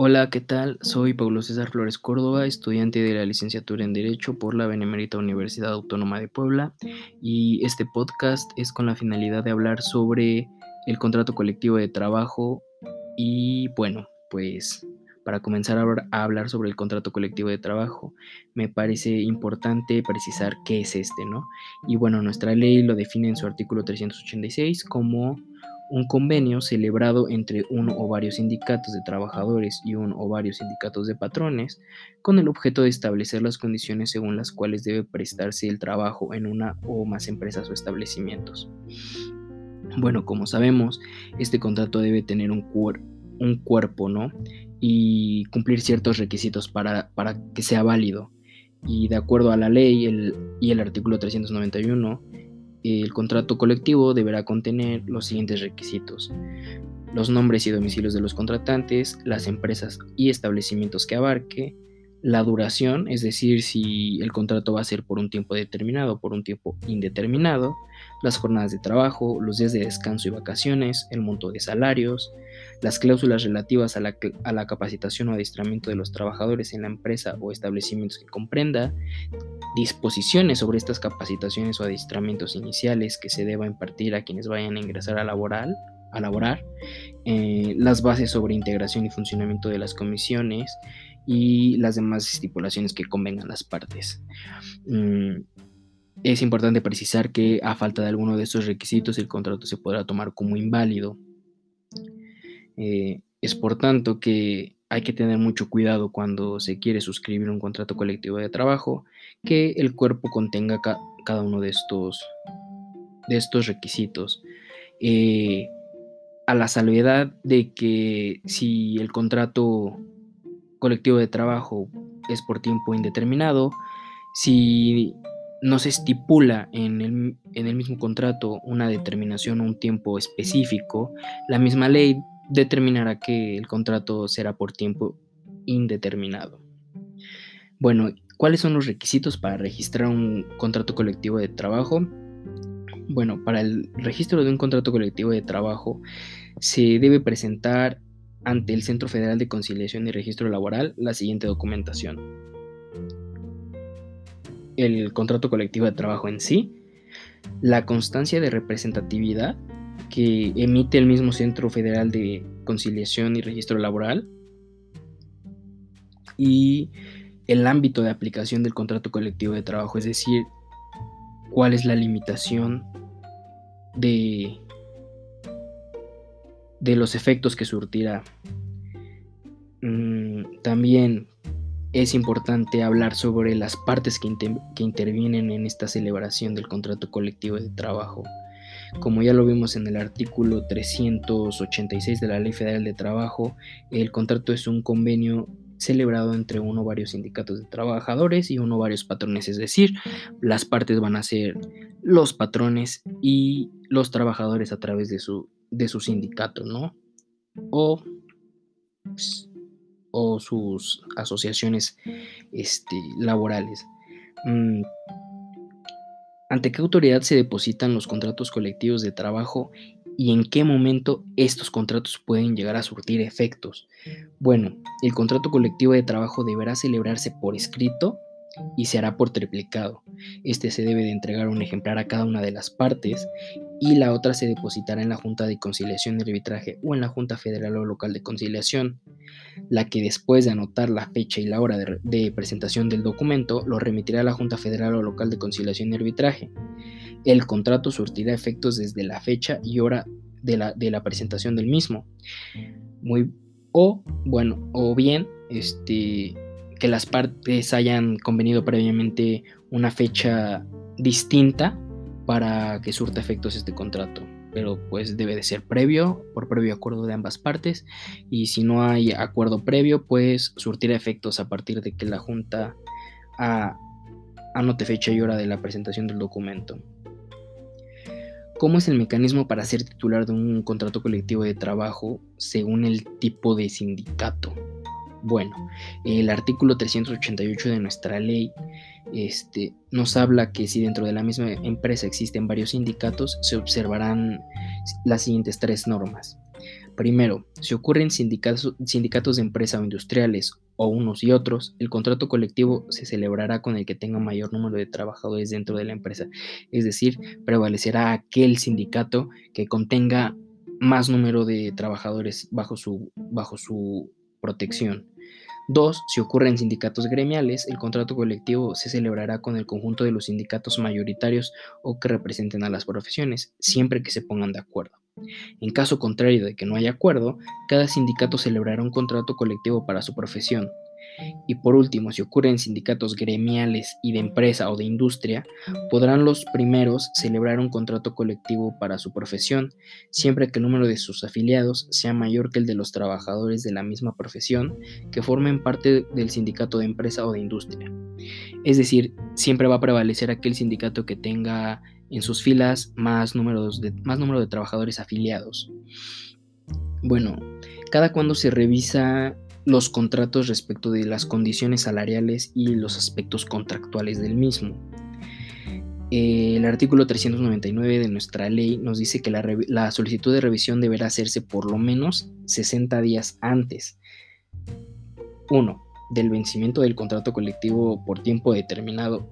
Hola, ¿qué tal? Soy Pablo César Flores Córdoba, estudiante de la licenciatura en Derecho por la Benemérita Universidad Autónoma de Puebla y este podcast es con la finalidad de hablar sobre el contrato colectivo de trabajo y bueno, pues para comenzar a hablar sobre el contrato colectivo de trabajo, me parece importante precisar qué es este, ¿no? Y bueno, nuestra ley lo define en su artículo 386 como un convenio celebrado entre uno o varios sindicatos de trabajadores y uno o varios sindicatos de patrones con el objeto de establecer las condiciones según las cuales debe prestarse el trabajo en una o más empresas o establecimientos. Bueno, como sabemos, este contrato debe tener un, cuerpo, ¿no? Y cumplir ciertos requisitos para, para, que sea válido. Y de acuerdo a la ley el, y el artículo 391, el contrato colectivo deberá contener los siguientes requisitos. Los nombres y domicilios de los contratantes, las empresas y establecimientos que abarque, la duración, es decir, si el contrato va a ser por un tiempo determinado o por un tiempo indeterminado, las jornadas de trabajo, los días de descanso y vacaciones, el monto de salarios, las cláusulas relativas a la, a la capacitación o adiestramiento de los trabajadores en la empresa o establecimientos que comprenda, disposiciones sobre estas capacitaciones o adiestramientos iniciales que se deba impartir a quienes vayan a ingresar a, laboral, a laborar, eh, las bases sobre integración y funcionamiento de las comisiones y las demás estipulaciones que convengan las partes. Mm, es importante precisar que a falta de alguno de estos requisitos el contrato se podrá tomar como inválido. Eh, es por tanto que hay que tener mucho cuidado cuando se quiere suscribir un contrato colectivo de trabajo, que el cuerpo contenga cada uno de estos, de estos requisitos. Eh, a la salvedad de que si el contrato colectivo de trabajo es por tiempo indeterminado, si no se estipula en el, en el mismo contrato una determinación o un tiempo específico, la misma ley determinará que el contrato será por tiempo indeterminado. Bueno, ¿cuáles son los requisitos para registrar un contrato colectivo de trabajo? Bueno, para el registro de un contrato colectivo de trabajo se debe presentar ante el Centro Federal de Conciliación y Registro Laboral la siguiente documentación. El contrato colectivo de trabajo en sí, la constancia de representatividad que emite el mismo Centro Federal de Conciliación y Registro Laboral y el ámbito de aplicación del contrato colectivo de trabajo, es decir, cuál es la limitación de, de los efectos que surtirá. Mm, también es importante hablar sobre las partes que, que intervienen en esta celebración del contrato colectivo de trabajo. Como ya lo vimos en el artículo 386 de la Ley Federal de Trabajo, el contrato es un convenio celebrado entre uno o varios sindicatos de trabajadores y uno o varios patrones, es decir, las partes van a ser los patrones y los trabajadores a través de su, de su sindicato, ¿no? O, o sus asociaciones este, laborales. Mm, ¿Ante qué autoridad se depositan los contratos colectivos de trabajo y en qué momento estos contratos pueden llegar a surtir efectos? Bueno, el contrato colectivo de trabajo deberá celebrarse por escrito y se hará por triplicado. Este se debe de entregar un ejemplar a cada una de las partes y la otra se depositará en la Junta de Conciliación y Arbitraje o en la Junta Federal o Local de Conciliación, la que después de anotar la fecha y la hora de, presentación del documento lo remitirá a la Junta Federal o Local de Conciliación y Arbitraje. El contrato surtirá efectos desde la fecha y hora de la, de la presentación del mismo. Muy, o bueno, o bien este que las partes hayan convenido previamente una fecha distinta para que surta efectos este contrato. Pero pues debe de ser previo, por previo acuerdo de ambas partes. Y si no hay acuerdo previo, pues surtirá efectos a partir de que la Junta anote fecha y hora de la presentación del documento. ¿Cómo es el mecanismo para ser titular de un contrato colectivo de trabajo según el tipo de sindicato? Bueno, el artículo 388 de nuestra ley este, nos habla que si dentro de la misma empresa existen varios sindicatos, se observarán las siguientes tres normas. Primero, si ocurren sindicatos, sindicatos de empresa o industriales o unos y otros, el contrato colectivo se celebrará con el que tenga mayor número de trabajadores dentro de la empresa. Es decir, prevalecerá aquel sindicato que contenga más número de trabajadores bajo su, bajo su protección. Dos, si ocurren sindicatos gremiales, el contrato colectivo se celebrará con el conjunto de los sindicatos mayoritarios o que representen a las profesiones, siempre que se pongan de acuerdo. En caso contrario de que no haya acuerdo, cada sindicato celebrará un contrato colectivo para su profesión, y por último, si ocurren sindicatos gremiales y de empresa o de industria, podrán los primeros celebrar un contrato colectivo para su profesión, siempre que el número de sus afiliados sea mayor que el de los trabajadores de la misma profesión que formen parte del sindicato de empresa o de industria. Es decir, siempre va a prevalecer aquel sindicato que tenga en sus filas más, números de, más número de trabajadores afiliados. Bueno, cada cuando se revisa los contratos respecto de las condiciones salariales y los aspectos contractuales del mismo. El artículo 399 de nuestra ley nos dice que la, solicitud de revisión deberá hacerse por lo menos 60 días antes. 1. Del vencimiento del contrato colectivo por tiempo determinado,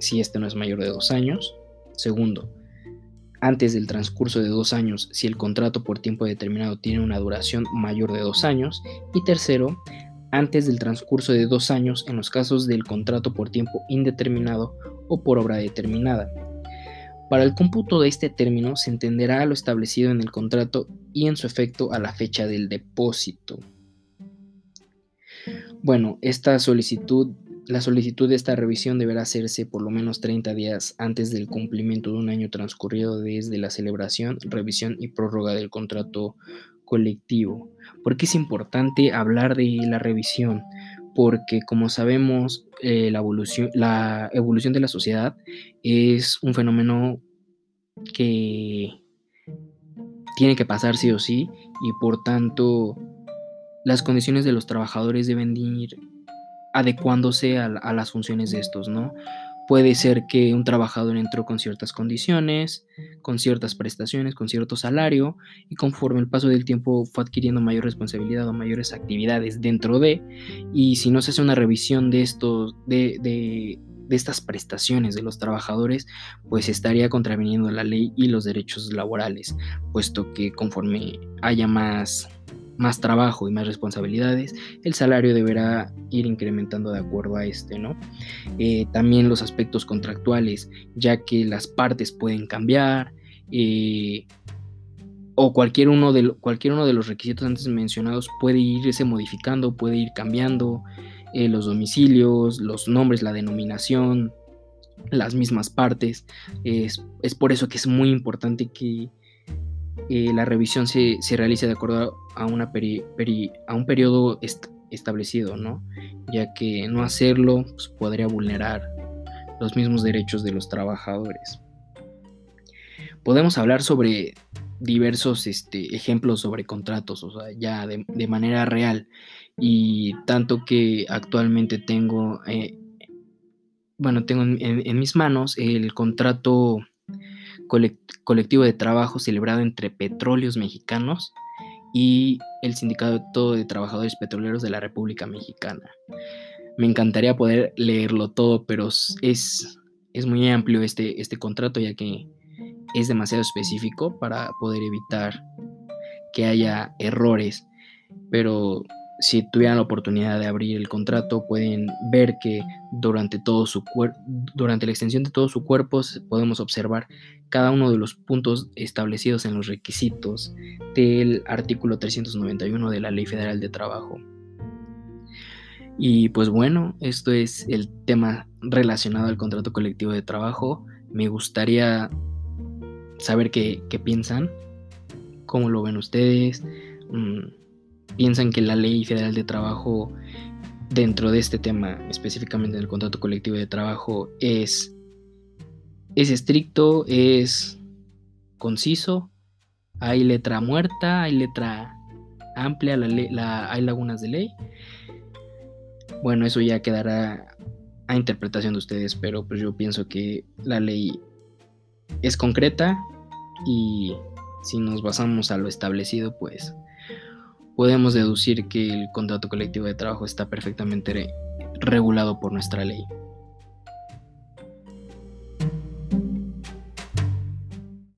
si este no es mayor de dos años. Segundo, antes del transcurso de dos años si el contrato por tiempo determinado tiene una duración mayor de dos años. Y tercero, antes del transcurso de dos años en los casos del contrato por tiempo indeterminado o por obra determinada. Para el cómputo de este término se entenderá lo establecido en el contrato y en su efecto a la fecha del depósito. Bueno, esta solicitud la solicitud de esta revisión deberá hacerse por lo menos 30 días antes del cumplimiento de un año transcurrido desde la celebración, revisión y prórroga del contrato colectivo. ¿Por qué es importante hablar de la revisión? Porque como sabemos, eh, la, evolución, la evolución de la sociedad es un fenómeno que tiene que pasar sí o sí y por tanto las condiciones de los trabajadores deben ir adecuándose a, las funciones de estos, ¿no? Puede ser que un trabajador entró con ciertas condiciones, con ciertas prestaciones, con cierto salario, y conforme el paso del tiempo fue adquiriendo mayor responsabilidad o mayores actividades dentro de, y si no se hace una revisión de estos, de, de, de estas prestaciones de los trabajadores, pues estaría contraviniendo la ley y los derechos laborales, puesto que conforme haya más más trabajo y más responsabilidades, el salario deberá ir incrementando de acuerdo a este, ¿no? Eh, también los aspectos contractuales, ya que las partes pueden cambiar, eh, o cualquier uno, de, cualquier uno de los requisitos antes mencionados puede irse modificando, puede ir cambiando, eh, los domicilios, los nombres, la denominación, las mismas partes. Es, es por eso que es muy importante que la revisión se, realiza de acuerdo a, una a un periodo establecido, ¿no? ya que no hacerlo pues, podría vulnerar los mismos derechos de los trabajadores. Podemos hablar sobre diversos este, ejemplos sobre contratos, o sea, ya de, manera real, y tanto que actualmente tengo, eh, bueno, tengo en mis manos el contrato colectivo de trabajo celebrado entre petróleos mexicanos y el Sindicato de Trabajadores Petroleros de la República Mexicana. Me encantaría poder leerlo todo, pero es, es muy amplio este, este contrato ya que es demasiado específico para poder evitar que haya errores. Pero si tuvieran la oportunidad de abrir el contrato, pueden ver que durante, todo su durante la extensión de todo su cuerpo podemos observar cada uno de los puntos establecidos en los requisitos del artículo 391 de la Ley Federal de Trabajo. Y pues bueno, esto es el tema relacionado al contrato colectivo de trabajo. Me gustaría saber qué, piensan, cómo lo ven ustedes. Mm, piensan que la ley federal de trabajo dentro de este tema, específicamente en el contrato colectivo de trabajo, es, es estricto, es conciso, hay letra muerta, hay letra amplia, la, hay lagunas de ley. Bueno, eso ya quedará a interpretación de ustedes, pero pues yo pienso que la ley es concreta y si nos basamos a lo establecido, pues podemos deducir que el contrato colectivo de trabajo está perfectamente regulado por nuestra ley.